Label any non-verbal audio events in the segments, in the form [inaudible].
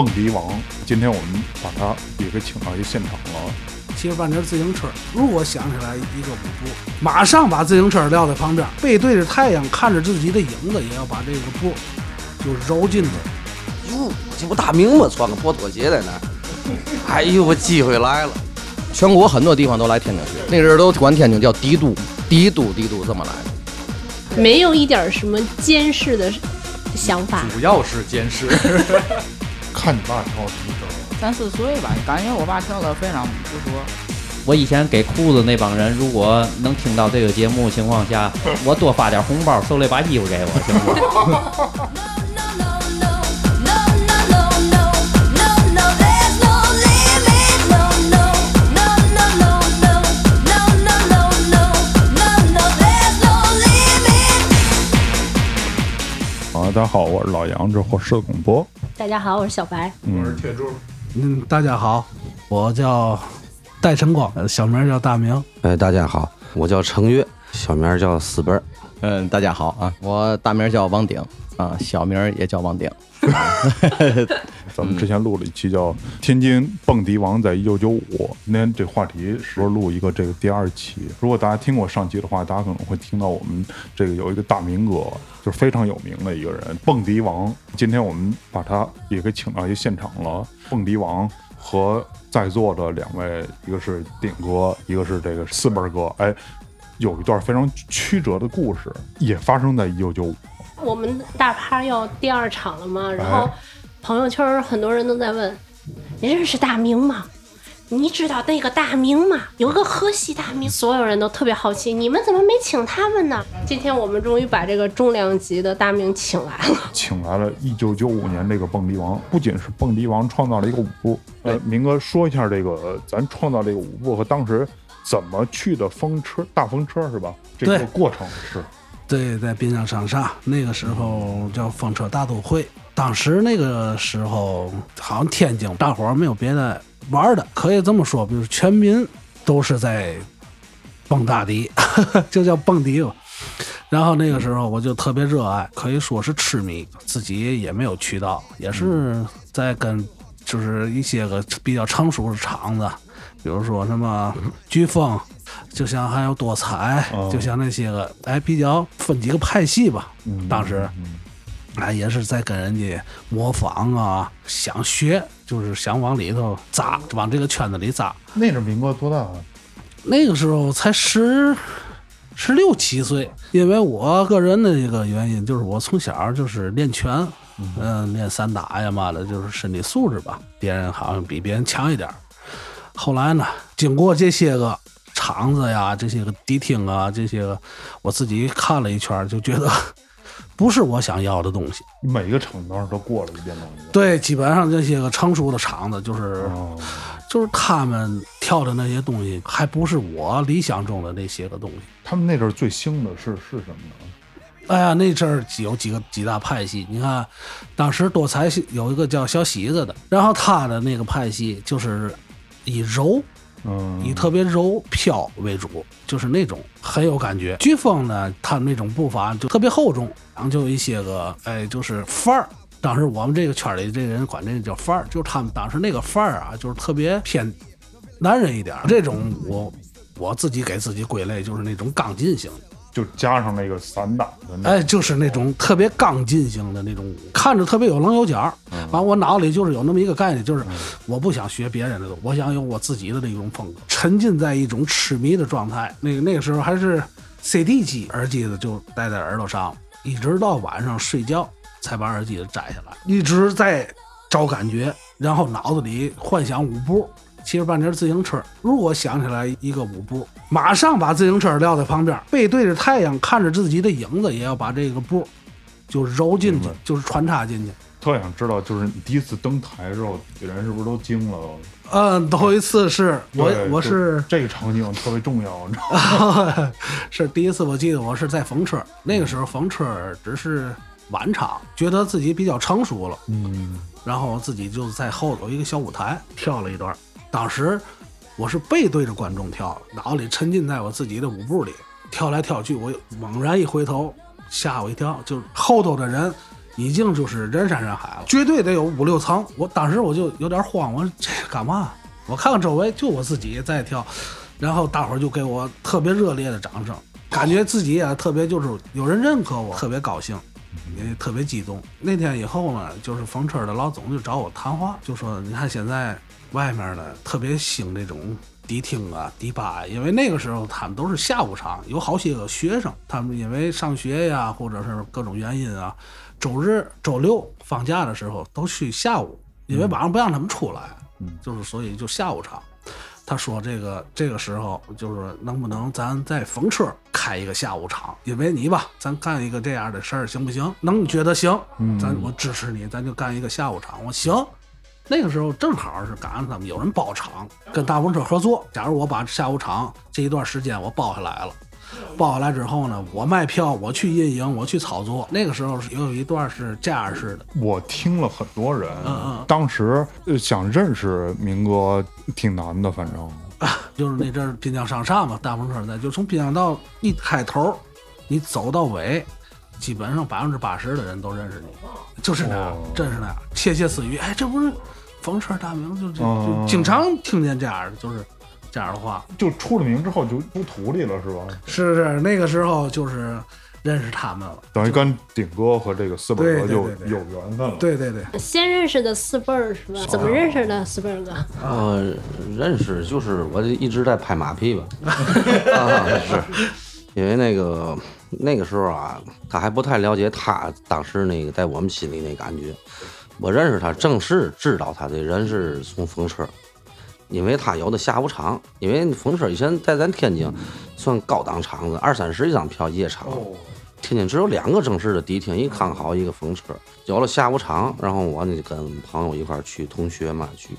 蹦迪王，今天我们把他也给请到一现场了。骑着半截自行车，如果想起来一个舞步，马上把自行车撂在旁边，背对着太阳，看着自己的影子，也要把这个步就揉进去。哟，这不大明吗？穿个破拖鞋在那儿。[laughs] 哎呦，我机会来了！全国很多地方都来天津学，那人都管天津叫帝都，帝都，帝都这么来的。没有一点什么监视的想法，主要是监视。看你爸跳什么歌？三四岁吧，感觉我爸跳的非常不错。我以前给裤子那帮人，如果能听到这个节目情况下，我多发点红包，手里把衣服给我，行吗？[laughs] 啊，大家好，我是老杨，这火社广播。大家好，我是小白，我是，铁柱，嗯，大家好，我叫戴晨光，呃小名叫大明。哎，大家好，我叫程越，小名叫死奔。嗯，大家好啊，我大名叫王鼎啊，小名也叫王鼎。[laughs] 咱们之前录了一期叫《天津蹦迪王在一九九五》，今天这话题是录一个这个第二期。如果大家听过上期的话，大家可能会听到我们这个有一个大明哥，就是非常有名的一个人，蹦迪王。今天我们把他也给请到一现场了。蹦迪王和在座的两位，一个是鼎哥，一个是这个四本哥，哎，有一段非常曲折的故事，也发生在一九九五。我们大趴要第二场了嘛，然后哎朋友圈很多人都在问，你认识大明吗？你知道那个大明吗？有个河西大明，所有人都特别好奇，你们怎么没请他们呢？今天我们终于把这个重量级的大明请来了。请来了一九九五年这个蹦迪王，不仅是蹦迪王创造了一个舞步，呃，明哥说一下这个呃咱创造这个舞步和当时怎么去的风车大风车是吧？这个过程是对，在滨江长沙那个时候叫风车大都会，当时那个时候好像天津大伙儿没有别的玩的，可以这么说，比如全民都是在蹦大迪，[laughs] 就叫蹦迪吧。然后那个时候我就特别热爱，可以说是痴迷，自己也没有渠道，也是在跟就是一些个比较成熟的厂子，比如说什么飓风，就像还有多彩，哦就像那些个哎比较分几个派系吧，嗯当时嗯哎也是在跟人家模仿啊，想学，就是想往里头扎，往这个圈子里扎。那阵明哥多大啊？那个时候才十十六七岁，因为我个人的一个原因，就是我从小就是练拳，嗯、练散打呀嘛的，就是身体素质吧，别人好像比别人强一点。后来呢，经过这些个场子呀，这些个迪厅啊，这些个我自己看了一圈，就觉得不是我想要的东西。你每个厂当时都过了一遍东西。对，基本上这些个成熟的厂子，就是、哦，就是他们跳的那些东西，还不是我理想中的那些个东西。他们那阵儿最兴的是是什么呢？哎呀，那阵儿有几个几大派系，你看，当时多才有一个叫小喜子的，然后他的那个派系就是以柔，嗯，以特别柔飘为主，就是那种很有感觉。飓风呢，他那种步伐就特别厚重，然后就一些个哎，就是范儿。当时我们这个圈里这人管这叫范儿，就是他们当时那个范儿啊，就是特别偏男人一点。这种我我自己给自己归类就是那种刚劲型的。就加上那个散打的那，哎，就是那种特别刚劲型的那种，看着特别有棱有角。完，我脑里就是有那么一个概念，就是我不想学别人的，我想有我自己的那种风格，沉浸在一种痴迷的状态。那个那个时候还是 CD 机耳机子就戴在耳朵上，一直到晚上睡觉才把耳机子摘下来，一直在找感觉，然后脑子里幻想舞步。骑着半截自行车，如果想起来一个舞步，马上把自行车撂在旁边，背对着太阳，看着自己的影子，也要把这个步就揉进去，就是穿插进去。特想知道，就是你第一次登台的时候，人是不是都惊了？嗯，头一次是我我是这个场景特别重要，你知道吗？[laughs] 是第一次，我记得我是在风车，那个时候风车只是晚场，觉得自己比较成熟了，嗯，然后自己就在后头一个小舞台跳了一段。当时我是背对着观众跳，脑里沉浸在我自己的舞步里，跳来跳去。我猛然一回头，吓我一跳，就是后头的人已经就是人山人海了，绝对得有五六层。我当时我就有点慌，我说这干嘛？我看看周围，就我自己在跳，然后大伙儿就给我特别热烈的掌声，感觉自己也特别就是有人认可我，特别高兴。也特别激动。那天以后呢，就是房车的老总就找我谈话，就说：“你看现在外面呢特别兴这种迪厅啊、迪吧，因为那个时候他们都是下午场，有好些个学生，他们因为上学呀，或者是各种原因啊，周日、周六放假的时候都去下午，因为晚上不让他们出来，嗯就是所以就下午场。”他说：“这个这个时候就是能不能咱在风车开一个下午场？因为你吧，咱干一个这样的事儿行不行？能觉得行，咱我支持你，咱就干一个下午场。我行。那个时候正好是赶上他们有人包场，跟大风车合作。假如我把下午场这一段时间我包下来了。”报下来之后呢，我卖票，我去运营，我去操作。那个时候是有一段是这样式的。我听了很多人，嗯嗯，当时想认识明哥挺难的，反正就是那阵滨江商厦嘛，大风车在，就从滨江道一开头，你走到尾，基本上百分之八十的人都认识你，就是那样，真是那样，窃窃私语，哎，这不是风车大名，就就就经常听见这样的，就是。这样的话，就出了名之后就出徒弟了，是吧？是是，那个时候就是认识他们了，等于跟顶哥和这个四辈儿哥有有缘分了。对对对，先认识的四辈儿是吧？怎么认识的四辈儿哥？呃，认识就是我一直在拍马屁吧。[laughs] 啊，是因为那个那个时候啊，他还不太了解他当时那个在我们心里那感觉。我认识他，正式知道他的人是从风车。因为他有的下午场，因为风车以前在咱天津算高档场子，二三十一张票夜场。天津只有两个正式的迪厅，一康好，一个风车。有了下午场，然后我呢就跟朋友一块去，同学嘛去。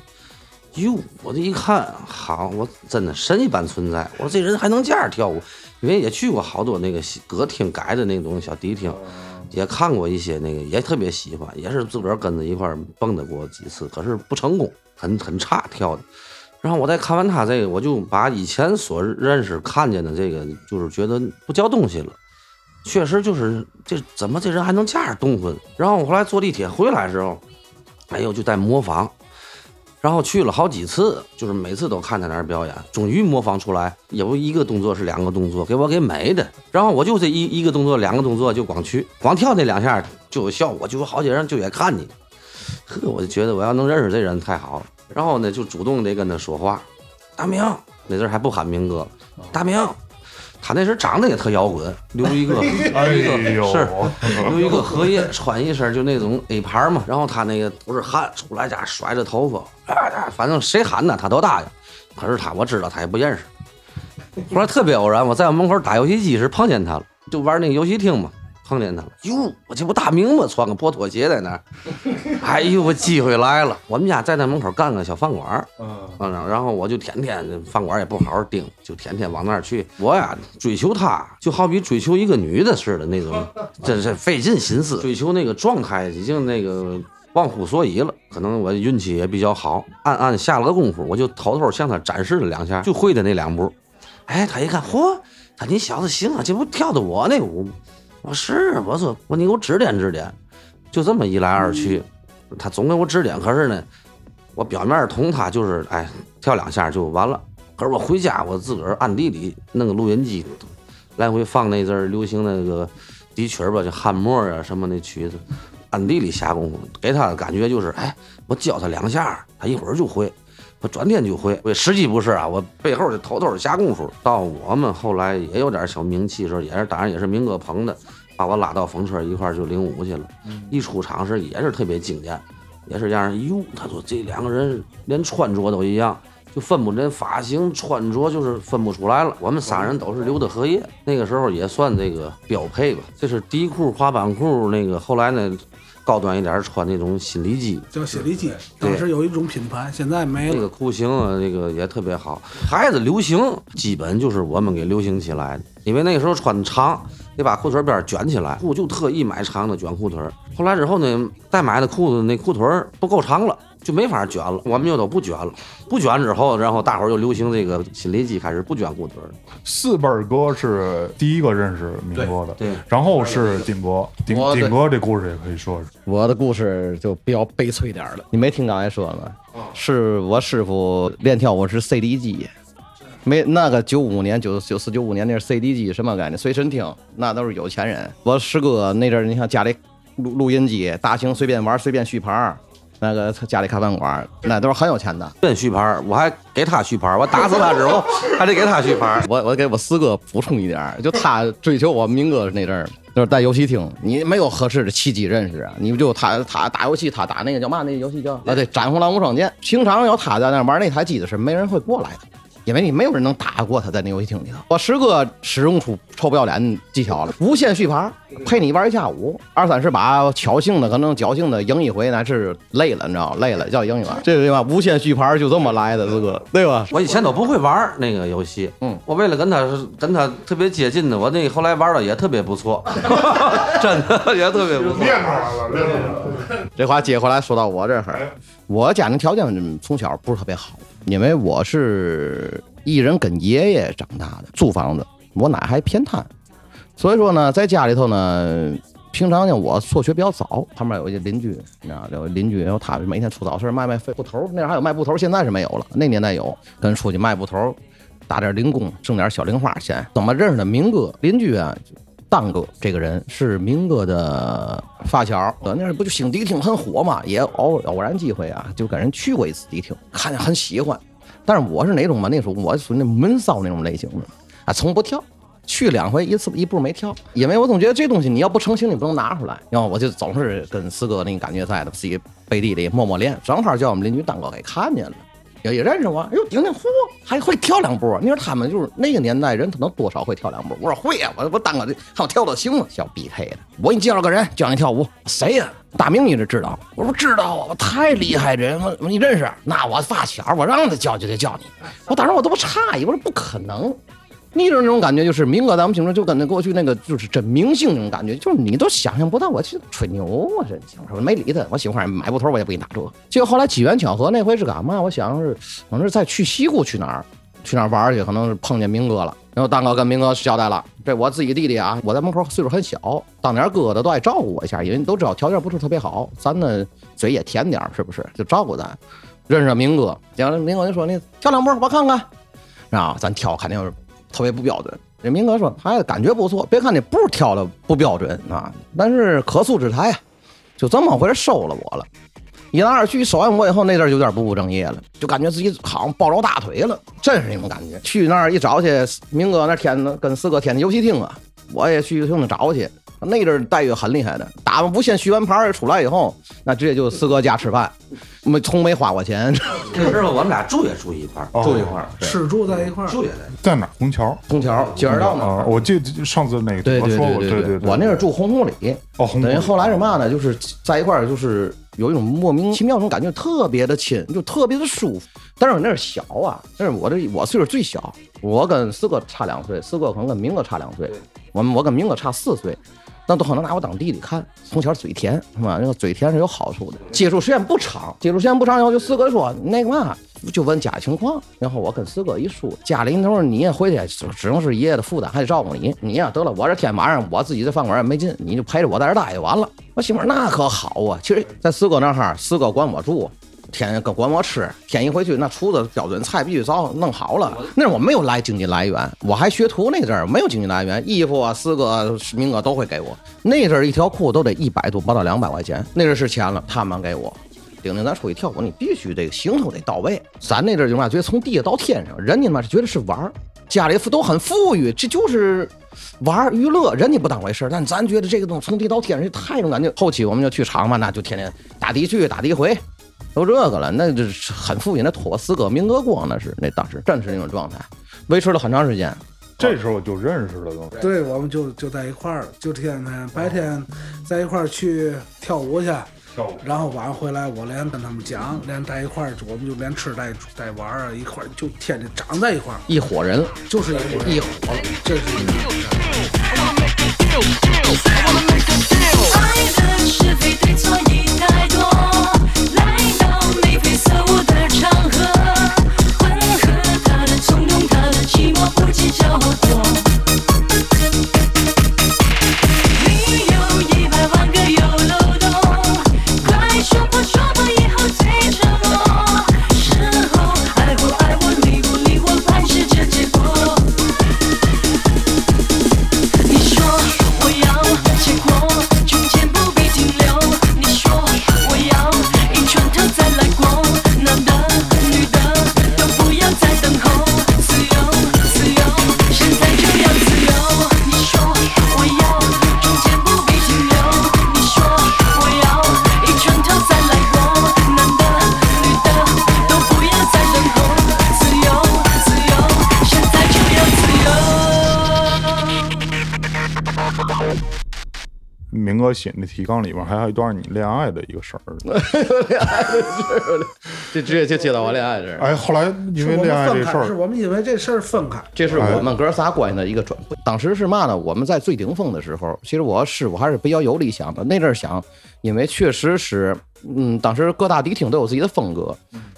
哟，我这一看，好，我真的神一般存在。我说这人还能这样跳舞，因为也去过好多那个歌厅改的那种小迪厅，也看过一些那个，也特别喜欢，也是自个儿跟着一块蹦跶过几次，可是不成功，很很差跳的。然后我再看完他这个，我就把以前所认识看见的这个，就是觉得不叫东西了。确实就是这怎么这人还能这样动魂？然后我后来坐地铁回来的时候，哎呦就在模仿，然后去了好几次，就是每次都看他那儿表演，终于模仿出来，有一个动作是两个动作，给我给美的。然后我就这一一个动作两个动作就光去光跳那两下就有效果，就有好几人就也看你。呵，我就觉得我要能认识这人太好了。然后呢，就主动得跟他说话，大明，那阵还不喊明哥，大明，他那时长得也特摇滚，留一个，[laughs] 留一个是留一个荷叶，穿一身就那种 A 牌嘛，然后他那个都是汗，出来家甩着头发，反正谁喊他他都答应。可是他我知道他也不认识，[laughs] 后来特别偶然，我在我门口打游戏机时碰见他了，就玩那个游戏厅嘛。碰见他了，哟，我这不大明吗？穿个破拖鞋在那儿，[laughs] 哎呦，我机会来了。我们家在那门口干个小饭馆嗯，然后我就天天饭馆也不好好盯，就天天往那儿去。我呀，追求她就好比追求一个女的似的那种，[laughs] 真是费尽心思追求那个状态，已经那个忘乎所以了。可能我运气也比较好，暗暗下了个功夫，我就偷偷向他展示了两下，就会的那两步。哎，他一看，嚯，他你小子行啊，这不跳的我那舞吗？我是我说我你给我指点指点，就这么一来二去，他总给我指点。可是呢，我表面同他就是哎跳两下就完了。可是我回家我自个儿暗地里弄个录音机，来回放那阵儿流行那个笛曲儿吧，就汉默啊什么那曲子，暗地里下功夫，给他的感觉就是哎我教他两下，他一会儿就会。我转天就会，我实际不是啊，我背后就偷偷下功夫。到我们后来也有点小名气时候，也是当然也是明哥捧的，把我拉到风车一块就领舞去了。一出场时也是特别惊艳，也是让人。哟，他说这两个人连穿着都一样，就分不真发型穿着就是分不出来了。我们仨人都是留的荷叶，那个时候也算这个标配吧。这是底裤、滑板裤，那个后来呢。高端一点穿那种心理机，叫心理机，当时有一种品牌，现在没了。那个裤型啊，那个也特别好。孩子流行，基本就是我们给流行起来的。因为那个时候穿长，得把裤腿边卷起来，裤就特意买长的卷裤腿。后来之后呢，再买的裤子那裤腿不够长了，就没法卷了，我们就都不卷了。不卷之后，然后大伙儿就流行这个心理机，开始不卷裤腿儿了。四本哥是第一个认识明哥的，对对然后是顶哥，丁我对丁哥这故事也可以说说。我的故事就比较悲催点儿了。你没听刚才说吗？是我师傅练跳舞是 CD 机，没那个九五年、九九四、九五年那是 CD 机，什么概念？随身听，那都是有钱人。我师哥那阵儿，你像家里录录音机，大型随便玩，随便续盘儿。那个家里开饭馆，那都是很有钱的。真续牌，我还给他续牌，我打死他之后 [laughs] 还得给他续牌。我我给我四哥补充一点，就他追求我明哥那阵儿，就是在游戏厅，你没有合适的契机认识啊，你就他他打游戏，他打那个叫嘛？那个游戏叫啊对，斩红狼无双剑。平常有他在那玩那台机子时候，没人会过来的。因为你没有人能打过他在那游戏厅里头。我师哥使用出臭不要脸技巧了，无限续牌，陪你玩一下午，二三十把，侥幸的可能侥幸的赢一回，那是累了，你知道累了叫赢一把。这个对吧？无限续牌就这么来的，师哥，对吧？我以前都不会玩儿那个游戏，嗯，我为了跟他跟他特别接近的，我那后来玩的也特别不错，[laughs] 真的也特别不错。出来了，练出来了。这话接回来说到我这儿，我家庭条件从小不是特别好，因为我是一人跟爷爷长大的，租房子，我奶还偏瘫，所以说呢，在家里头呢，平常呢我辍学比较早，旁边有一个邻居，你知道，有邻居，然后他每天出早市卖卖布头，那时候还有卖布头，现在是没有了，那年代有，跟出去卖布头，打点零工，挣点小零花钱。怎么认识的明哥邻居啊？当哥这个人是明哥的发小，呃，那时候不就兴迪厅很火嘛，也偶偶然机会啊，就跟人去过一次迪厅，看见很喜欢。但是我是哪种嘛？那时候我属于那闷骚那种类型的，啊，从不跳，去两回一次一步没跳，因为我总觉得这东西你要不成型，你不能拿出来。然后我就总是跟四哥那个感觉在的，自己背地里默默练，正好叫我们邻居当哥给看见了。也也认识我，哎呦，丁丁嚯，还会跳两步。你说他们就是那个年代人，他能多少会跳两步。我说会呀、我我当个看我跳的行吗？小 BK 的，我给你介绍个人，教你跳舞。谁呀、大明你这知道？我说知道啊，我太厉害这人，我我你认识？那我发小，我让他教就得教你。我当时我都不诧异，我说不可能。你就是那种感觉，就是明哥咱们平时就跟那过去那个就是真明星那种感觉，就是你都想象不到，我去吹牛啊！这我说没理他，我喜欢买布头我也不给你打折。结果后来机缘巧合，那回是干嘛？我想是可能是再去西湖去哪儿去哪儿玩去，可能是碰见明哥了。然后大哥跟明哥交代了，这我自己弟弟啊，我在门口岁数很小，当点哥的都爱照顾我一下，因为都知道条件不是特别好，咱呢嘴也甜点，是不是？就照顾咱。认识明哥，讲明哥就说你跳两步我看看，然后咱跳肯定是特别不标准。这明哥说还感觉不错，别看那步跳的不标准啊，但是可塑之才呀，就这么回事收了我了。一来二去收完我以后，那阵儿有点不务正业了，就感觉自己好像抱着大腿了，真是那种感觉。去那儿一找去，明哥那天跟四哥天天游戏厅啊，我也去游戏厅找去。那阵儿待遇很厉害的，打完无限续完牌儿出来以后，那直接就四哥家吃饭，没从没花过钱，[laughs] 那时候我们俩住也住一块儿，哦住一块儿，对吃住在一块儿，住也在。在哪儿？虹桥。虹桥金儿道那啊，儿。我记得上次那个对对我说过，对对对，我那是住红土里，哦，红等于后来是嘛呢？就是在一块儿，就是有一种莫名其妙那种感觉，特别的亲，就特别的舒服。但是我那是小啊，但是我这我岁数最小，我跟四哥差两岁，四哥可能跟明哥差两岁，我们我跟明哥差四岁。那都可能拿我当弟弟看，从小嘴甜是吧？那个嘴甜是有好处的。接触时间不长，接触时间不长以后，就四哥说那个嘛，就问家情况。然后我跟四哥一说，家里那会儿你也回去，只能是爷爷的负担，还得照顾你。你呀、得了，我这天晚上我自己在饭馆也没劲，你就陪着我在这待就完了。我媳妇那可好啊，其实，在四哥那哈，四哥管我住。天天跟管我吃，天一回去那厨子标准菜必须早弄好了。那我没有来经济来源，我还学徒那阵儿没有经济来源，衣服啊四哥名哥都会给我。那阵儿一条裤都得一百多不到两百块钱，那阵儿是钱了，他们给我。丁丁，咱出去跳舞，你必须这个行头得到位。咱那阵儿就嘛，觉得从地下到天上，人家嘛是觉得是玩儿，家里都很富裕，这就是玩儿娱乐，人家不当回事儿。但咱觉得这个东西从地到天上，太种感觉。后期我们就去场嘛，那就天天打的去，打的回。都这个了，那就是很富裕，那托斯哥、明哥光，那是那当时真是那种状态，维持了很长时间。这时候就认识了都。对，我们就就在一块儿，就天天白天在一块儿去跳舞去，跳舞然后晚上回来，我连跟他们讲，连在一块儿，我们就连吃带带玩儿啊，一块儿就天天长在一块儿，一伙人，就是一伙儿一伙这是一个。爱的是非对错已太多，来色舞的长河写那提纲里边还有一段你恋爱的一个事儿。[laughs] 恋爱的事儿这直接就接到我恋爱这儿。哎，后来因为恋爱这事儿，我们因为这事儿分开。这是我们哥仨关系的一个转会。当时是嘛呢？我们在最顶峰的时候，其实我师傅还是比较有理想的。那阵儿想，因为确实是，嗯，当时各大迪厅都有自己的风格，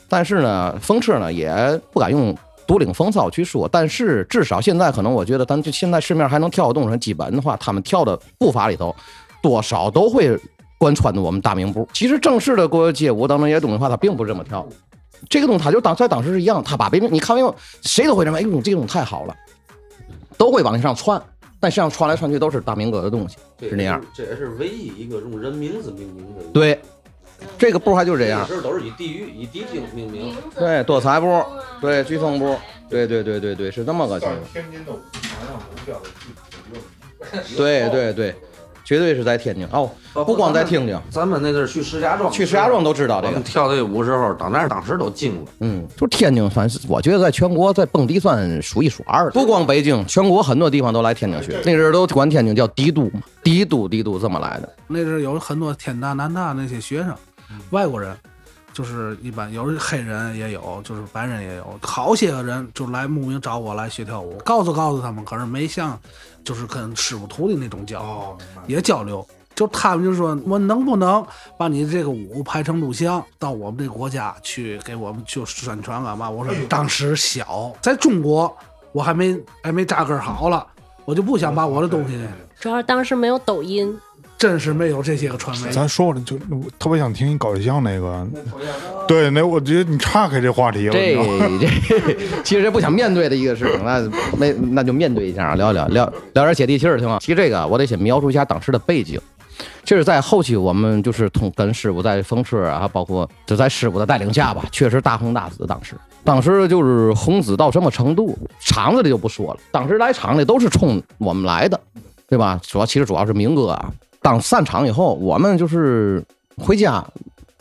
但是呢，风车呢也不敢用独领风骚去说。但是至少现在可能我觉得，咱就现在市面还能跳得动人基本的话，他们跳的步伐里头，多少都会贯穿着我们大名步。其实正式的国街舞当中一些东西的话，它并不是这么跳。这个东西，他就当在当时是一样，他把别人你看没有，谁都会认为，哎呦，这个东西太好了，都会往上窜，但实际上窜来窜去都是大明哥的东西，是那样。这也是唯一一个用人名字命名的。，对，这个步还就是这样这。都是以地域、以地厅命名。对，多彩步，对，飓风步，对对对对对，是这么个情况。天津的舞台上不叫的对对对，绝对是在天津哦，不光在天津，咱们那阵儿去石家庄，去石家庄都知道这个。跳这舞时候，到那儿当时都惊了。嗯，就天津算是我觉得在全国在蹦迪算数一数二的，不光北京，全国很多地方都来天津学。那阵儿都管天津叫帝都嘛，帝都帝都这么来的。那阵儿有很多天大、南大那些学生，外国人，就是一般有黑人也有，就是白人也有，好些个人就来慕名找我来学跳舞，告诉告诉他们，可是没像就是跟师傅徒弟那种交，哦，也交流。就他们就说，我能不能把你这个舞拍成录像，到我们这个国家去给我们就宣传干嘛？我说当时小，在中国我还没还没扎根好了，我就不想把我的东西，主要当时没有抖音，真是没有这些个传媒。咱说了，就我特别想听你搞对象那个，对，那我觉得你岔开这话题了，这 [laughs] 这其实不想面对的一个事情，那那那就面对一下，聊一聊聊聊点接地气儿，行吗？其实这个，我得先描述一下当时的背景。这是在后期，我们就是通跟师傅在风车啊，包括就在师傅的带领下吧，确实大红大紫。当时，当时就是红紫到什么程度，场子里就不说了。当时来场里都是冲我们来的，对吧？主要其实主要是明哥啊。当散场以后，我们就是回家，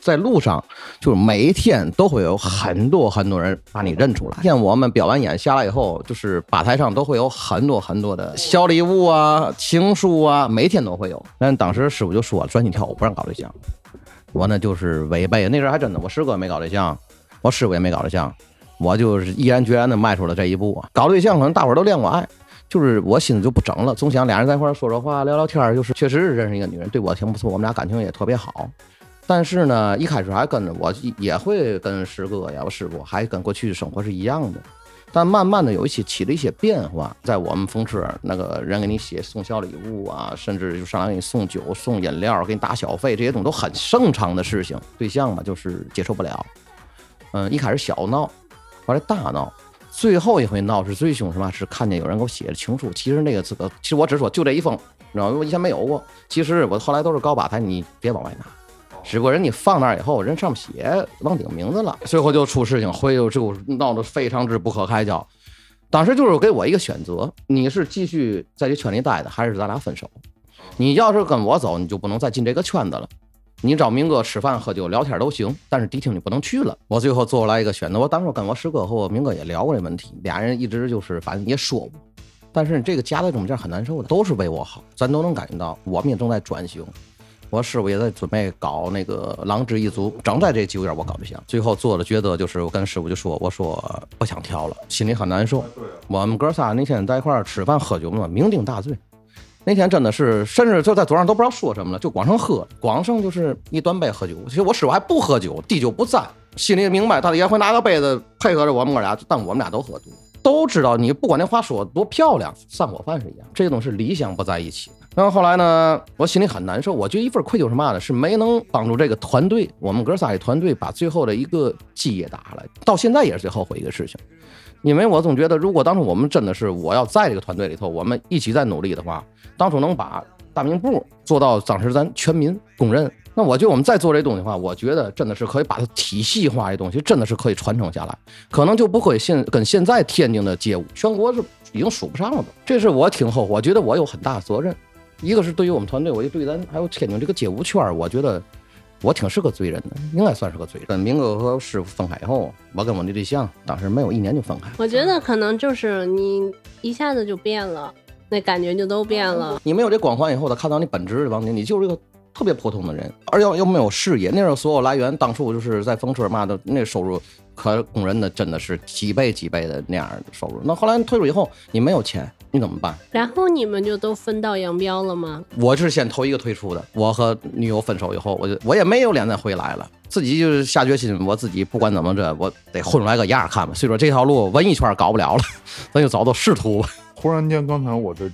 在路上就是每一天都会有很多很多人把你认出来。天我们表完演下来以后，就是吧台上都会有很多很多的小礼物啊、情书啊，每天都会有。但当时师傅就说专心跳舞，不让搞对象。我呢就是违背，那时候还真的，我师哥没搞对象，我师傅也没搞对象，我就是毅然决然的迈出了这一步啊。搞对象可能大伙都恋过爱。就是我心思就不整了，总想俩人在一块儿说说话、聊聊天，就是确实是认识一个女人，对我挺不错，我们俩感情也特别好。但是呢，一开始还跟着我也会跟师哥呀、我师傅，还跟过去生活是一样的。但慢慢的有一些起了一些变化，在我们风车那个人给你写送小礼物啊，甚至就上来给你送酒、送饮料、给你打小费，这些东西都很正常的事情。对象嘛，就是接受不了。嗯，一开始小闹，后来大闹，最后一回闹是最凶是嘛？是看见有人给我写的情书。其实那个这个，其实我只说就这一封，你知道吗？我以前没有过。其实我后来都是高把台，你别往外拿。只不过人你放那儿以后，人上面写忘顶名字了，最后就出事情，回头就闹得非常之不可开交。当时就是给我一个选择，你是继续在这圈里待着，还是咱俩分手？你要是跟我走，你就不能再进这个圈子了。你找明哥吃饭、喝酒、聊天都行，但是迪厅你不能去了。我最后做出来一个选择，我当时跟我师哥和我明哥也聊过这问题，俩人一直就是反正也说过，但是这个夹在中间很难受的，都是为我好，咱都能感觉到，我们也正在转型。我师傅也在准备搞那个狼之一族，正在这几个月我搞对象，最后做的抉择，就是我跟师傅就说，我说不想跳了，心里很难受。我们哥仨那天在一块儿吃饭喝酒嘛，酩酊大醉。那天真的是，甚至就在桌上都不知道说什么了，就光剩喝，光剩就是一端杯喝酒。其实我师傅还不喝酒，滴酒不沾，心里也明白他也会拿个杯子配合着我们哥俩，但我们俩都喝多，都知道你不管那话说多漂亮，散伙饭是一样，这个东西是理想不在一起。然后后来呢，我心里很难受，我觉得一份愧疚是嘛呢？是没能帮助这个团队，我们哥仨的团队把最后的一个基业打下来，到现在也是最后悔一个事情。因为我总觉得，如果当初我们真的是我要在这个团队里头，我们一起在努力的话，当初能把大明步做到当时咱全民公认，那我觉得我们再做这东西的话，我觉得真的是可以把它体系化的东西，真的是可以传承下来，可能就不会现跟现在天津的街舞全国是已经数不上了。这是我挺后悔，我觉得我有很大责任，一个是对于我们团队，我就对咱还有天津这个街舞圈，我觉得。我挺是个罪人的，应该算是个罪人。跟明哥和师傅分开以后，我跟我那对象当时没有一年就分开。我觉得可能就是你一下子就变了，那感觉就都变了。你没有这光环以后，他看到你本质的王宁，你就是一个特别普通的人，而又又没有事业。那时候所有来源，当初就是在风车嘛的，那收入可工人的真的是几倍几倍的那样的收入。那后来退出以后，你没有钱，你怎么办？然后你们就都分道扬镳了吗？我是先头一个退出的。我和女友分手以后，我就我也没有脸再回来了，自己就是下决心，我自己不管怎么着，我得混出来个样儿看吧。所以说这条路文艺圈搞不了了，[laughs] 咱就找到仕途吧。忽然间，刚才我这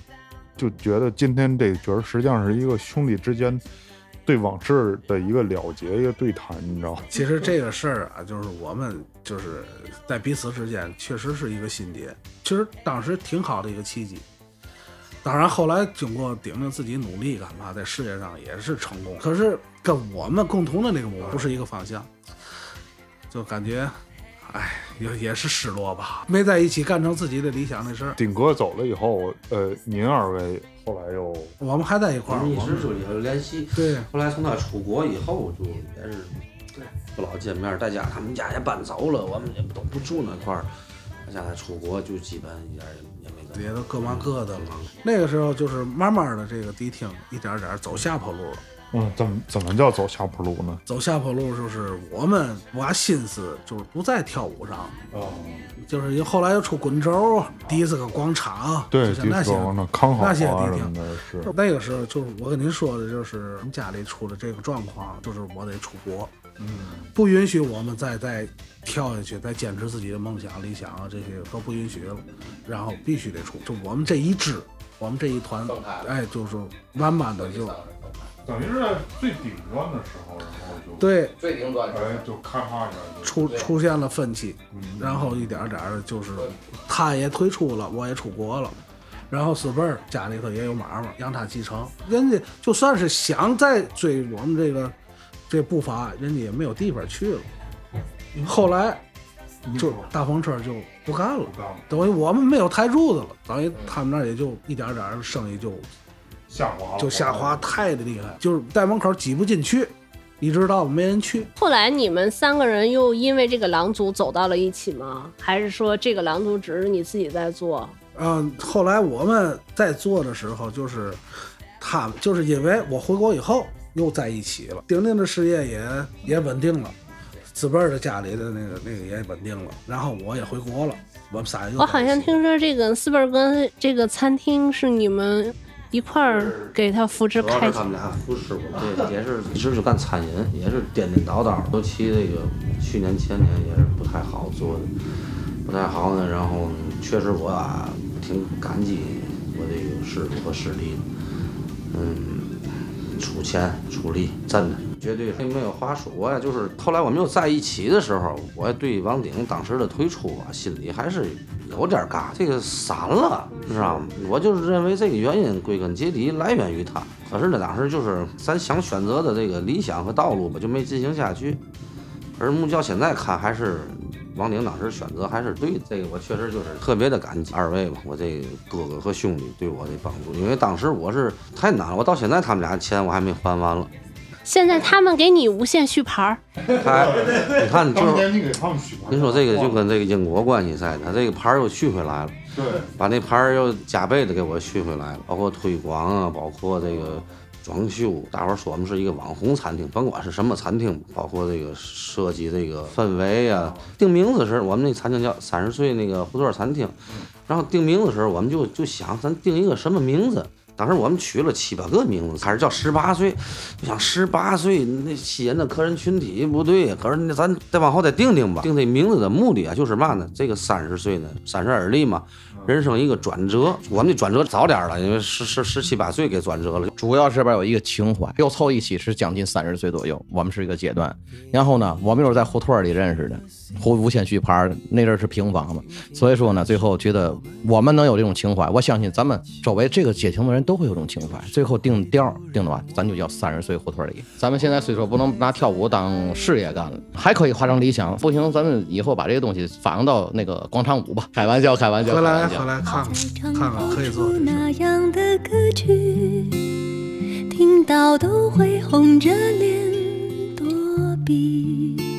就觉得今天这角儿实际上是一个兄弟之间对往事的一个了结，一个对谈，你知道吗？其实这个事儿啊，就是我们就是在彼此之间确实是一个心结，其实当时挺好的一个契机。当然，后来经过顶顶自己努力干嘛，在事业上也是成功，可是跟我们共同的那个目标不是一个方向，就感觉，哎，也也是失落吧，没在一起干成自己的理想的事儿。丁哥走了以后，呃，您二位后来又我们还在一块儿，我们一直就有联系。对后来从他出国以后，就也是不老见面，大家他们家也搬走了，我们也都不住那块儿。他家出国就基本一点儿也也没跟。也都各忙各的了。那个时候就是慢慢的这个迪厅一点点走下坡路了。嗯，怎么怎么叫走下坡路呢？走下坡路就是我们把心思就是不在跳舞上，哦，就是后来又出滚轴、迪斯科广场，对，迪就像那些斯科那康好啊那些迪厅。那个时候就是我跟您说的，就是我们家里出了这个状况，就是我得出国，嗯，不允许我们再再跳下去，再坚持自己的梦想、理想啊，这些都不允许了，然后必须得出。就我们这一支，我们这一团，哎，就是慢慢的就等于是在最顶端的时候，然后就，对最顶端哎，就开发一下出出现了分歧，然后一点点的，就是他也退出了，我也出国了。然后四辈儿家里头也有买卖，让他继承。人家就算是想再追我们这个这步伐，人家也没有地方去了。后来就大风车就不干了，等于我们没有台柱子了，等于他们那也就一点点生意就下滑了，就下滑太的厉害，就是在门口挤不进去，一直到没人去。后来你们三个人又因为这个狼族走到了一起吗？还是说这个狼族只是你自己在做？嗯，后来我们在做的时候，就是他们就是因为我回国以后又在一起了，丁丁的事业也也稳定了，子辈儿的家里的那个那个也稳定了，然后我也回国了，我们仨又我好像听说这个四辈儿哥这个餐厅是你们一块儿给他扶持开起主要是他们俩扶持我，对，也是一直就干餐饮，也是颠颠倒倒，尤其这个去年前年也是不太好做的，不太好呢。然后确实我啊挺感激我这个师傅和师弟，嗯，出钱出力，真的绝对是没有话说。我也就是后来我们又在一起的时候，我对王鼎当时的退出啊，心里还是有点尬，这个散了，你知道吗？我就是认为这个原因归根结底来源于他。可是呢，当时就是咱想选择的这个理想和道路吧，就没进行下去。而目较现在看，还是王鼎当时选择还是对的。这个我确实就是特别的感激二位吧，我这哥哥和兄弟对我的帮助，因为当时我是太难了，我到现在他们俩钱我还没还完了。现在他们给你无限续牌儿，他，你看，[laughs] 就是你给他们许完，您说这个就跟这个因果关系在，他这个牌儿又续回来了。对，把那牌儿又加倍的给我续回来了，包括推广啊，包括这个装修，大伙儿说我们是一个网红餐厅，甭管是什么餐厅，包括这个设计这个氛围啊，定名字时，我们那餐厅叫三十岁那个胡同餐厅，然后定名字时候，我们就就想咱定一个什么名字。当时我们取了七八个名字，开始叫十八岁，就想十八岁那吸引的客人群体不对。可是那咱再往后再定定吧，定这名字的目的啊，就是嘛呢？这个三十岁呢，三十而立嘛，人生一个转折。我们的转折早点了，因为十十十七八岁给转折了。主要这边有一个情怀，又凑一起是将近三十岁左右，我们是一个阶段。然后呢，我们又是在胡同里认识的，胡无限续牌那阵儿是平房嘛，所以说呢，最后觉得我们能有这种情怀，我相信咱们周围这个街亭的人都会有这种情怀。最后定调儿定的话，咱就叫三十岁胡同里。咱们现在虽说不能拿跳舞当事业干了，还可以化成理想，不行，咱们以后把这个东西发扬到那个广场舞吧。开玩笑，开玩笑，回来来看看看看，可以做。那样的歌曲，听到都会红着脸躲避。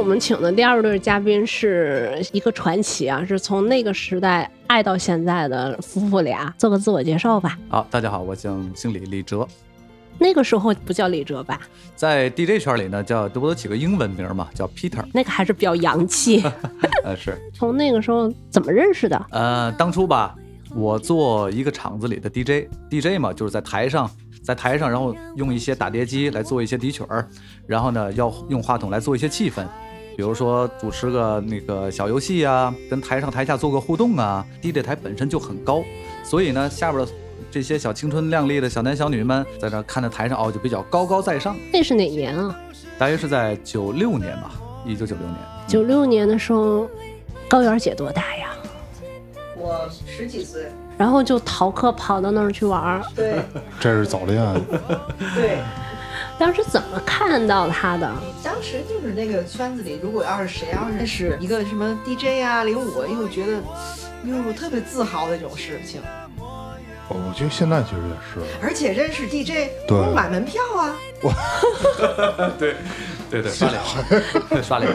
我们请的第二对嘉宾是一个传奇啊，是从那个时代爱到现在的夫妇俩。做个自我介绍吧。好，大家好，我姓姓李，李哲，那个时候不叫李哲吧？在 DJ 圈里呢，叫这不都起个英文名嘛，叫 Peter。那个还是比较洋气。[laughs] 呃，是，从那个时候怎么认识的？呃，当初吧，我做一个厂子里的 DJ，DJ 嘛，就是在台上，在台上，然后用一些打碟机来做一些底曲儿，然后呢，要用话筒来做一些气氛，比如说主持个那个小游戏啊，跟台上台下做个互动啊。DJ 台本身就很高，所以呢，下边的这些小青春靓丽的小男小女们在这看着台上哦，就比较高高在上。那是哪年啊？大约是在九六年吧，一九九六年。九六年的时候，高原姐多大呀？我十几岁，然后就逃课跑到那儿去玩儿。对这是早恋，对，当时怎么看到他的？当时就是那个圈子里，如果要是谁要认识一个什么 DJ 啊、领舞啊，又觉得又特别自豪的一种事情，我觉得现在其实也是。而且认识 DJ 对不买门票啊，[laughs] 对对对，刷脸，[laughs] 刷脸。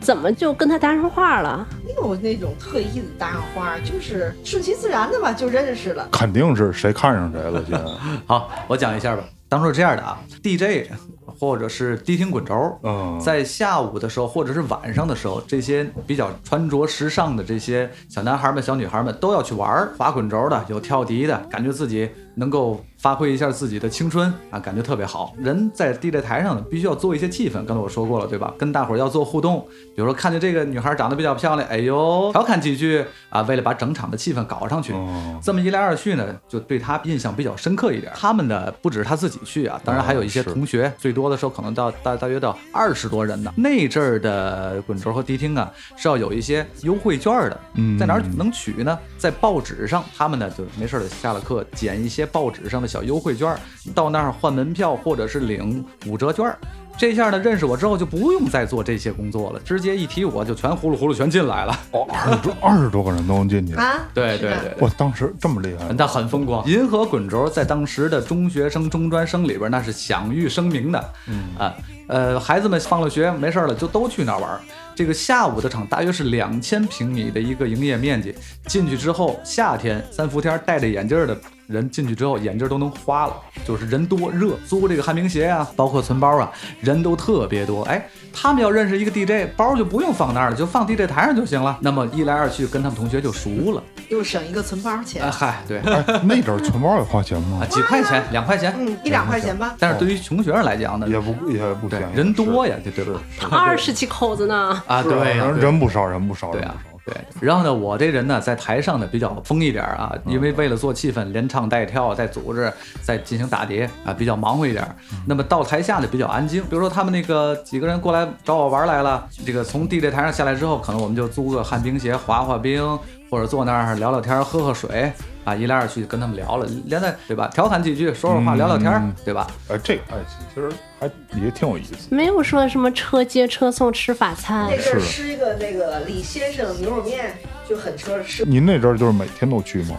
怎么就跟他搭上话了？没有那种特意的搭上话，就是顺其自然的吧，就认识了。肯定是谁看上谁了，现在。[laughs] 好，我讲一下吧。当初是这样的啊，DJ 或者是迪厅滚轴，嗯。在下午的时候或者是晚上的时候，这些比较穿着时尚的这些小男孩们、小女孩们都要去玩儿滑滚轴的，有跳迪的，感觉自己能够发挥一下自己的青春啊，感觉特别好。人在 DJ 台上呢，必须要做一些气氛，刚才我说过了，对吧？跟大伙儿要做互动，比如说看见这个女孩长得比较漂亮，哎呦，调侃几句啊，为了把整场的气氛搞上去。哦这么一来二去呢，就对她印象比较深刻一点。他们的，不只是他自己去啊，当然还有一些同学，最多的时候可能到大大约到二十多人呢。那阵儿的滚轴和迪厅啊，是要有一些优惠券的，嗯在哪儿能取呢？在报纸上，他们呢就没事儿下了课捡一些报纸上的小优惠券，到那儿换门票或者是领五折券。这下呢，认识我之后就不用再做这些工作了，直接一提我就全呼噜呼噜全进来了。哦，二十多二十多个人都能进去。啊，[laughs] 对对对，哇，当时这么厉害，那很风光。银河滚轴在当时的中学生、中专生里边那是享誉声名的，嗯啊，呃，孩子们放了学没事儿了就都去那儿玩。这个下午的场大约是两千平米的一个营业面积，进去之后，夏天三伏天戴着眼镜儿的人进去之后，眼镜儿都能花了，就是人多热，租这个旱冰鞋啊，包括存包啊，人都特别多。哎，他们要认识一个 DJ，包就不用放那儿了，就放 DJ 台上就行了。那么一来二去，跟他们同学就熟了。又省一个存包钱哎，，嗨，对，哎，那阵儿存包也花钱吗啊，？几块钱，两块钱。嗯，一两块钱吧。但是对于穷学生来讲呢，也不也不对便宜，人多呀，对对吧？二十几口子呢，啊，对，人不少，人不少，对啊人不少。对。然后呢，我这人呢，在台上呢比较疯一点啊，嗯因为为了做气氛，连唱带跳，再组织，再进行打碟啊，比较忙活一点。嗯那么到台下呢比较安静，比如说他们那个几个人过来找我玩来了，这个从地 j 台上下来之后，可能我们就租个旱冰鞋滑滑冰，或者坐那儿聊聊天、喝喝水啊，一来二去跟他们聊了，连带对吧？调侃几句，说说话，嗯聊聊天嗯，对吧？哎，这个哎，其实还也挺有意思。没有说什么车接车送吃法餐那。阵儿吃一个那个李先生牛肉面就很车吃，您那阵儿就是每天都去吗？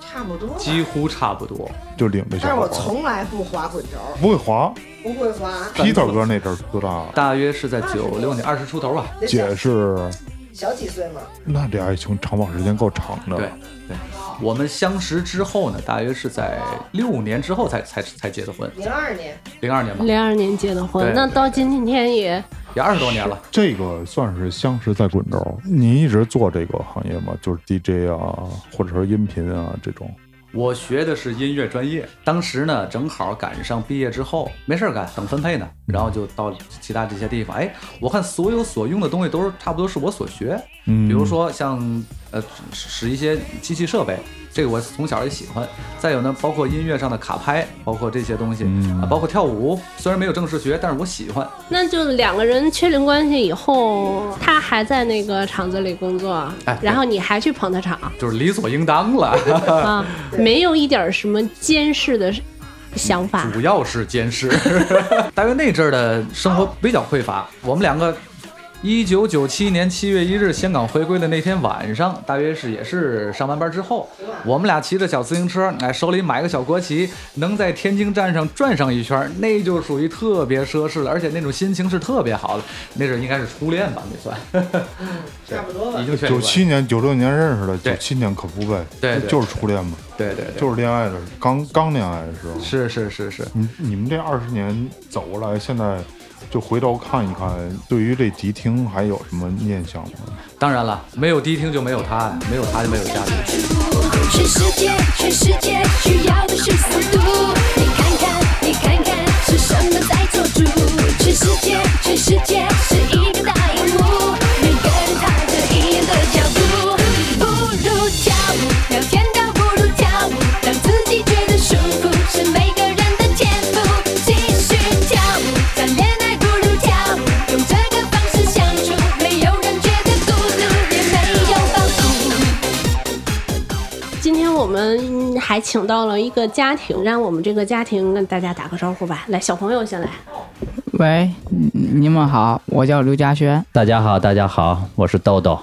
差不多吧。几乎差不多。就领着但是我从来不滑滚轴，不会滑。不会滑。Peter 哥那阵儿多大？大约是在九六年二十出头吧。那小姐是，小几岁嘛，那这爱情长跑时间够长的。对对，我们相识之后呢，大约是在六年之后才才才结的婚，零二年零二年吧，零二年结的婚那到今天也也二十多年了。这个算是相识在滚轴。你一直做这个行业吗？就是 DJ 啊，或者说音频啊这种。我学的是音乐专业，当时呢正好赶上毕业之后没事儿干，等分配呢，然后就到其他这些地方。哎，我看所有所用的东西都是差不多是我所学，嗯。比如说像呃使使一些机器设备，这个我从小也喜欢。再有呢，包括音乐上的卡拍，包括这些东西、嗯啊，包括跳舞，虽然没有正式学，但是我喜欢。那就两个人确定关系以后，他还在那个厂子里工作，哎然后你还去捧他场就是理所应当了 [laughs] [laughs] 啊，没有一点什么监视的想法。主要是监视。[laughs] 大约那阵儿的生活比较匮乏，我们两个。一九九七年七月一日，香港回归的那天晚上，大约是也是上完班之后，我们俩骑着小自行车，哎，手里买个小国旗，能在天津站上转上一圈，那就属于特别奢侈了，而且那种心情是特别好的。那阵儿应该是初恋吧，那算。差不多吧已。经确定关系九七年、九六年认识的，对九七年可不呗，对对就是初恋嘛，对对对，就是恋爱的，刚刚恋爱的时候。是是是是，你你们这二十年走过来，现在就回头看一看，对于这迪厅还有什么念想吗？当然了，没有迪厅就没有他，没有他就没有家庭。全世界，全世界需要的是速度。你看看，你看看，是什么在做主？全世界，全世界是一个大荧幕，还请到了一个家庭，让我们这个家庭跟大家打个招呼吧。来，小朋友先来。喂，你你们好，我叫刘嘉轩。大家好，大家好，我是豆豆。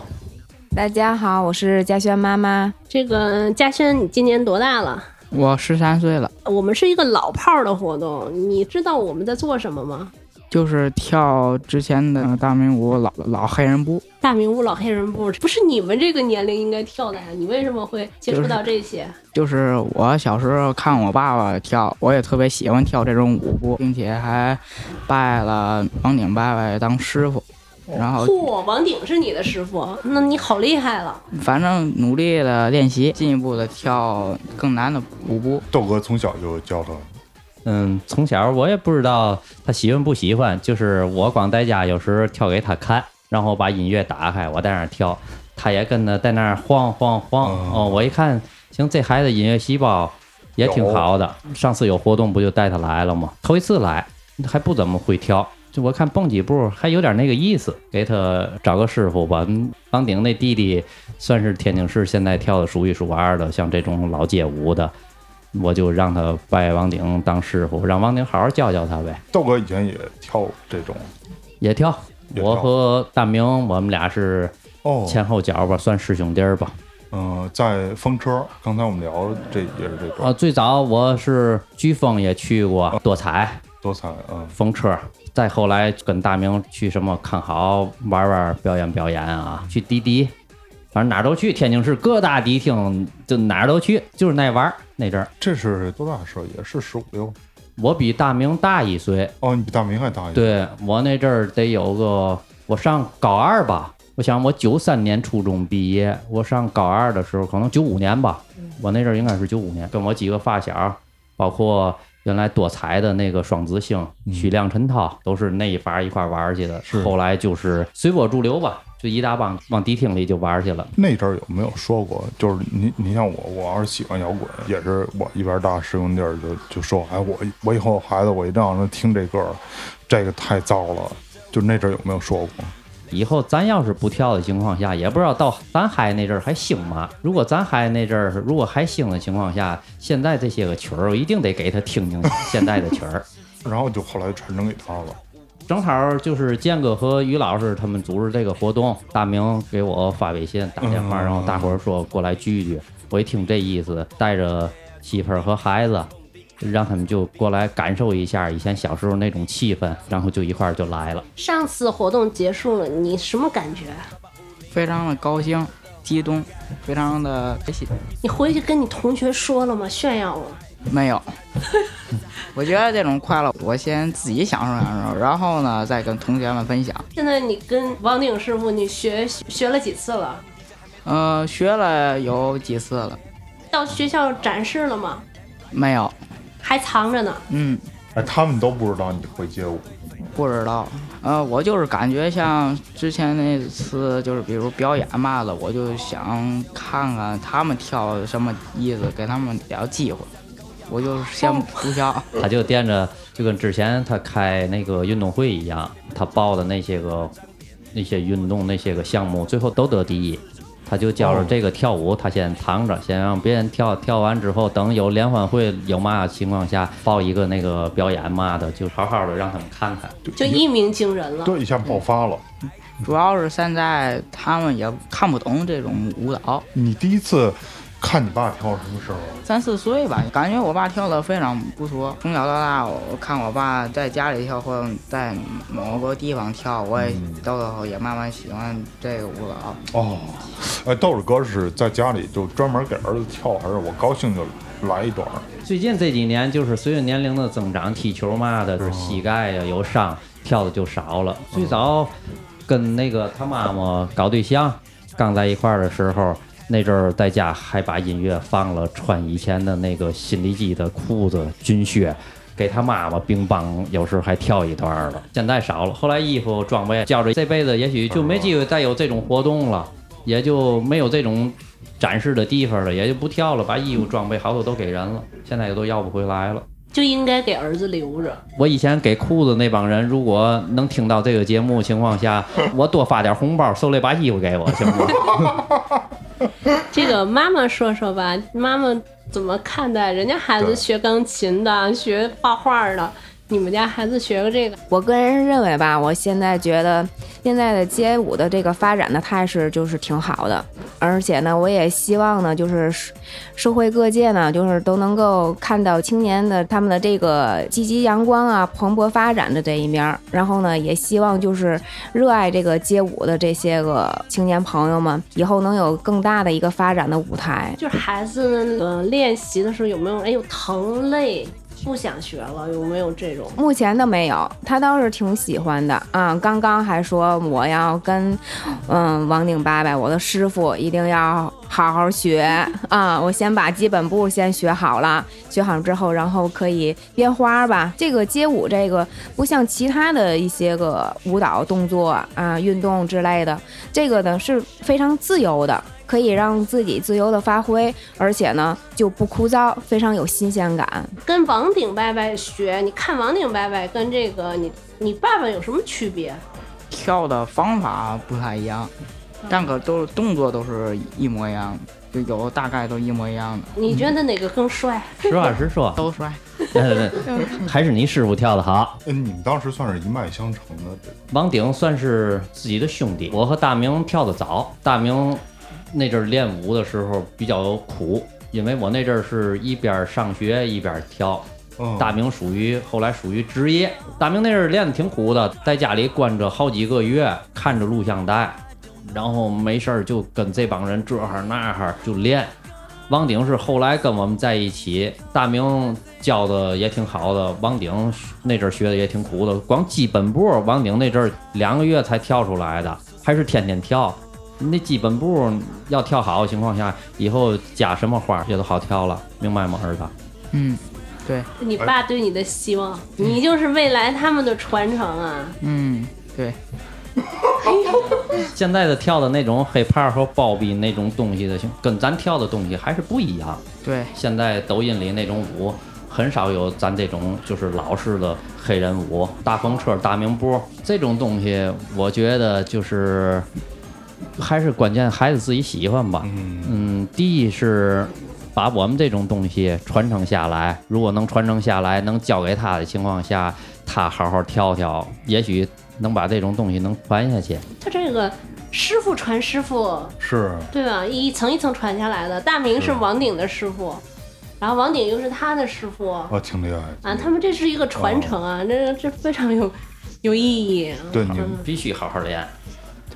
大家好，我是嘉轩妈妈。这个嘉轩，你今年多大了？我十三岁了，我们是一个老炮儿的活动，你知道我们在做什么吗？就是跳之前的大明舞老老黑人步。大明舞、老黑人步，不是你们这个年龄应该跳的呀？你为什么会接触到这些？就是我小时候看我爸爸跳，我也特别喜欢跳这种舞步，并且还拜了王鼎爸爸当师傅。然后嚯，王鼎是你的师傅，那你好厉害了。反正努力的练习，进一步的跳更难的舞步。豆哥从小就教他，嗯，从小我也不知道他喜欢不喜欢，就是我光在家有时候跳给他看，然后把音乐打开，我在那儿跳，他也跟着在那儿晃晃晃。哦，我一看，行，这孩子音乐细胞也挺好的。上次有活动不就带他来了吗？头一次来还不怎么会跳。就我看蹦几步还有点那个意思，给他找个师傅吧。嗯王鼎那弟弟算是天津市现在跳的数一数二的，像这种老街舞的，我就让他拜王鼎当师傅，让王鼎好好教教他呗。豆哥以前也跳这种，也跳，也跳。我和大明我们俩是哦，前后脚吧，算师兄弟儿吧。嗯、在风车，刚才我们聊这也是这种。啊，最早我是飓风也去过，多彩。多彩，嗯，风车。再后来跟大明去什么看好玩玩表演表演啊，去滴滴，反正哪儿都去。天津市各大迪厅就哪儿都去，就是那玩儿那阵儿。这是多大事儿？也是十五六。我比大明大一岁，哦，你比大明还大一岁。对我那阵儿得有个，我上高二吧。我想我九三年初中毕业，我上高二的时候可能九五年吧，我那阵儿应该是九五年，跟我几个发小，包括原来多彩的那个双子星、许亮、陈涛，都是那一伐一块儿玩儿去的。后来就是随波逐流吧，就一大帮往迪厅里就玩儿去了。那阵儿有没有说过？就是你，你像我，我要是喜欢摇滚，也是我一边大师兄弟儿就就说，哎，我我以后孩子我一定让他听这歌儿，这个太糟了。就那阵儿有没有说过？以后咱要是不跳的情况下，也不知道到咱嗨那阵儿还兴吗？如果咱嗨那阵儿如果还兴的情况下，现在这些个曲儿，我一定得给他听听现在的曲儿。[laughs] 然后就后来传承给他了。正好就是建哥和于老师他们组织这个活动，大明给我发微信打电话，嗯然后大伙儿说过来聚一聚。我一听这意思，带着媳妇儿和孩子，让他们就过来感受一下以前小时候那种气氛，然后就一块儿就来了。上次活动结束了，你什么感觉？非常的高兴、激动，非常的开心。你回去跟你同学说了吗？炫耀了？没有，[laughs] 我觉得这种快乐，我先自己享受享受，然后呢，再跟同学们分享。现在你跟王鼎师傅，你学学了几次了？呃，学了有几次了，到学校展示了吗？没有，还藏着呢。嗯，哎，他们都不知道你会街舞，不知道。呃，我就是感觉像之前那次，就是比如表演嘛的，我就想看看他们跳什么意思，给他们点机会。我就是羡慕不下。[laughs] 他就惦着，就跟之前他开那个运动会一样，他报的那些个那些运动那些个项目，最后都得第一。他就觉着这个跳舞，他先藏着，先让别人跳，跳完之后，等有联欢会有嘛情况下，报一个那个表演嘛的，就好好的让他们看看。就一鸣惊人了。对，一下爆发了。主要是现在他们也看不懂这种舞蹈。你第一次看你爸跳什么时候？三四岁吧，感觉我爸跳的非常不错。从小到大，我看我爸在家里跳或者在某个地方跳，我也到最后也慢慢喜欢这个舞蹈。哦，哎，豆儿哥是在家里就专门给儿子跳，还是我高兴就来一段？最近这几年，就是随着年龄的增长，踢球嘛的，就是膝盖呀有伤，跳的就少了。最早跟那个他妈妈搞对象，刚在一块儿的时候。那阵儿在家还把音乐放了，穿以前的那个新力基的裤子、军靴，给他妈妈乒乓，有时候还跳一段了。现在少了，后来衣服装备觉着这辈子也许就没机会再有这种活动了，也就没有这种展示的地方了，也就不跳了，把衣服装备好多都给人了，现在也都要不回来了。就应该给儿子留着。我以前给裤子那帮人，如果能听到这个节目情况下，[laughs] 我多发点红包，受累把衣服给我，行吗？[laughs] 这个妈妈说说吧，妈妈怎么看待人家孩子学钢琴的、学画画的？你们家孩子学个这个？我个人认为吧，我现在觉得现在的街舞的这个发展的态势就是挺好的，而且呢，我也希望呢，就是社会各界呢，就是都能够看到青年的他们的这个积极阳光啊、蓬勃发展的这一面儿。然后呢，也希望就是热爱这个街舞的这些个青年朋友们，以后能有更大的一个发展的舞台。就是孩子那个练习的时候有没有哎呦疼累？不想学了，有没有这种？目前的没有，他倒是挺喜欢的啊。刚刚还说我要跟，嗯，王顶伯伯，我的师傅一定要好好学啊。我先把基本步先学好了，学好之后，然后可以编花吧。这个街舞，这个不像其他的一些个舞蹈动作啊、运动之类的，这个呢是非常自由的。可以让自己自由的发挥，而且呢就不枯燥，非常有新鲜感。跟王顶伯伯学，你看王顶伯伯跟这个你你爸爸有什么区别？跳的方法不太一样，但可都动作都是一模一样的，就有大概都一模一样的。你觉得哪个更帅？实话实说，[laughs] 都帅。对对对，还是你师傅跳的好。嗯，你们当时算是一脉相承的。王鼎算是自己的兄弟，我和大明跳的早，大明。那阵儿练舞的时候比较苦，因为我那阵儿是一边上学一边跳。大明属于后来属于职业，大明那阵儿练的挺苦的，在家里关着好几个月，看着录像带，然后没事儿就跟这帮人这哈那哈就练。王鼎是后来跟我们在一起，大明教的也挺好的，王鼎那阵儿学的也挺苦的，光基本步，王鼎那阵儿两个月才跳出来的，还是天天跳。那基本步要跳好的情况下，以后加什么花也都好跳了，明白吗，儿子？嗯，对。你爸对你的希望，你就是未来他们的传承啊。嗯，对。[laughs] 现在的跳的那种 hiphop 和包比那种东西的，跟咱跳的东西还是不一样。对。现在抖音里那种舞，很少有咱这种就是老式的黑人舞，大风车、大明波这种东西，我觉得就是。还是关键，孩子自己喜欢吧。嗯，第一是把我们这种东西传承下来，如果能传承下来，能教给他的情况下，他好好跳跳，也许能把这种东西能传下去。他这个师傅传师傅是，对吧？一层一层传下来的。大明是王鼎的师傅，然后王鼎又是他的师傅，哦，挺厉害啊！他们这是一个传承啊，这这非常有有意义。对，你们必须好好练。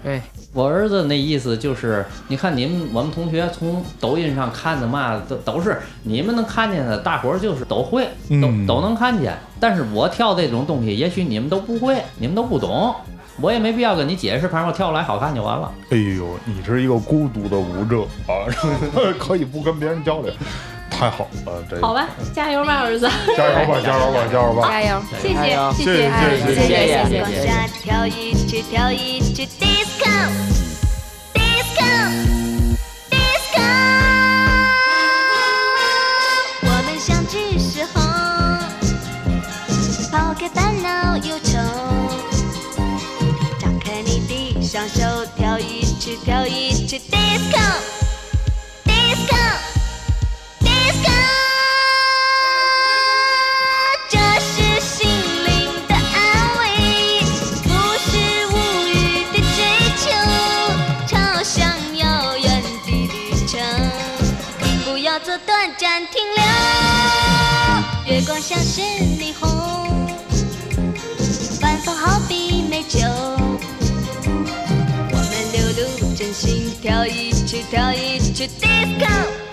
对。我儿子那意思就是，你看你们我们同学从抖音上看的嘛，都都是你们能看见的，大伙儿就是都会，都都能看见。但是我跳这种东西，也许你们都不会，你们都不懂。我也没必要跟你解释，反正我跳出来好看就完了。哎呦，你是一个孤独的舞者啊，[laughs] 可以不跟别人交流，太好了，这好吧，加油吧，儿子！加油吧，[laughs] 加油吧，加油吧！加油！谢谢，谢谢，谢谢，谢谢，谢光下跳一曲，跳一曲，disco，disco，disco。我们相聚时候，抛开烦恼忧愁，张开你的双手，跳一曲，跳那是霓虹，晚风好比美酒，我们流露真心，跳一曲，跳一曲 disco。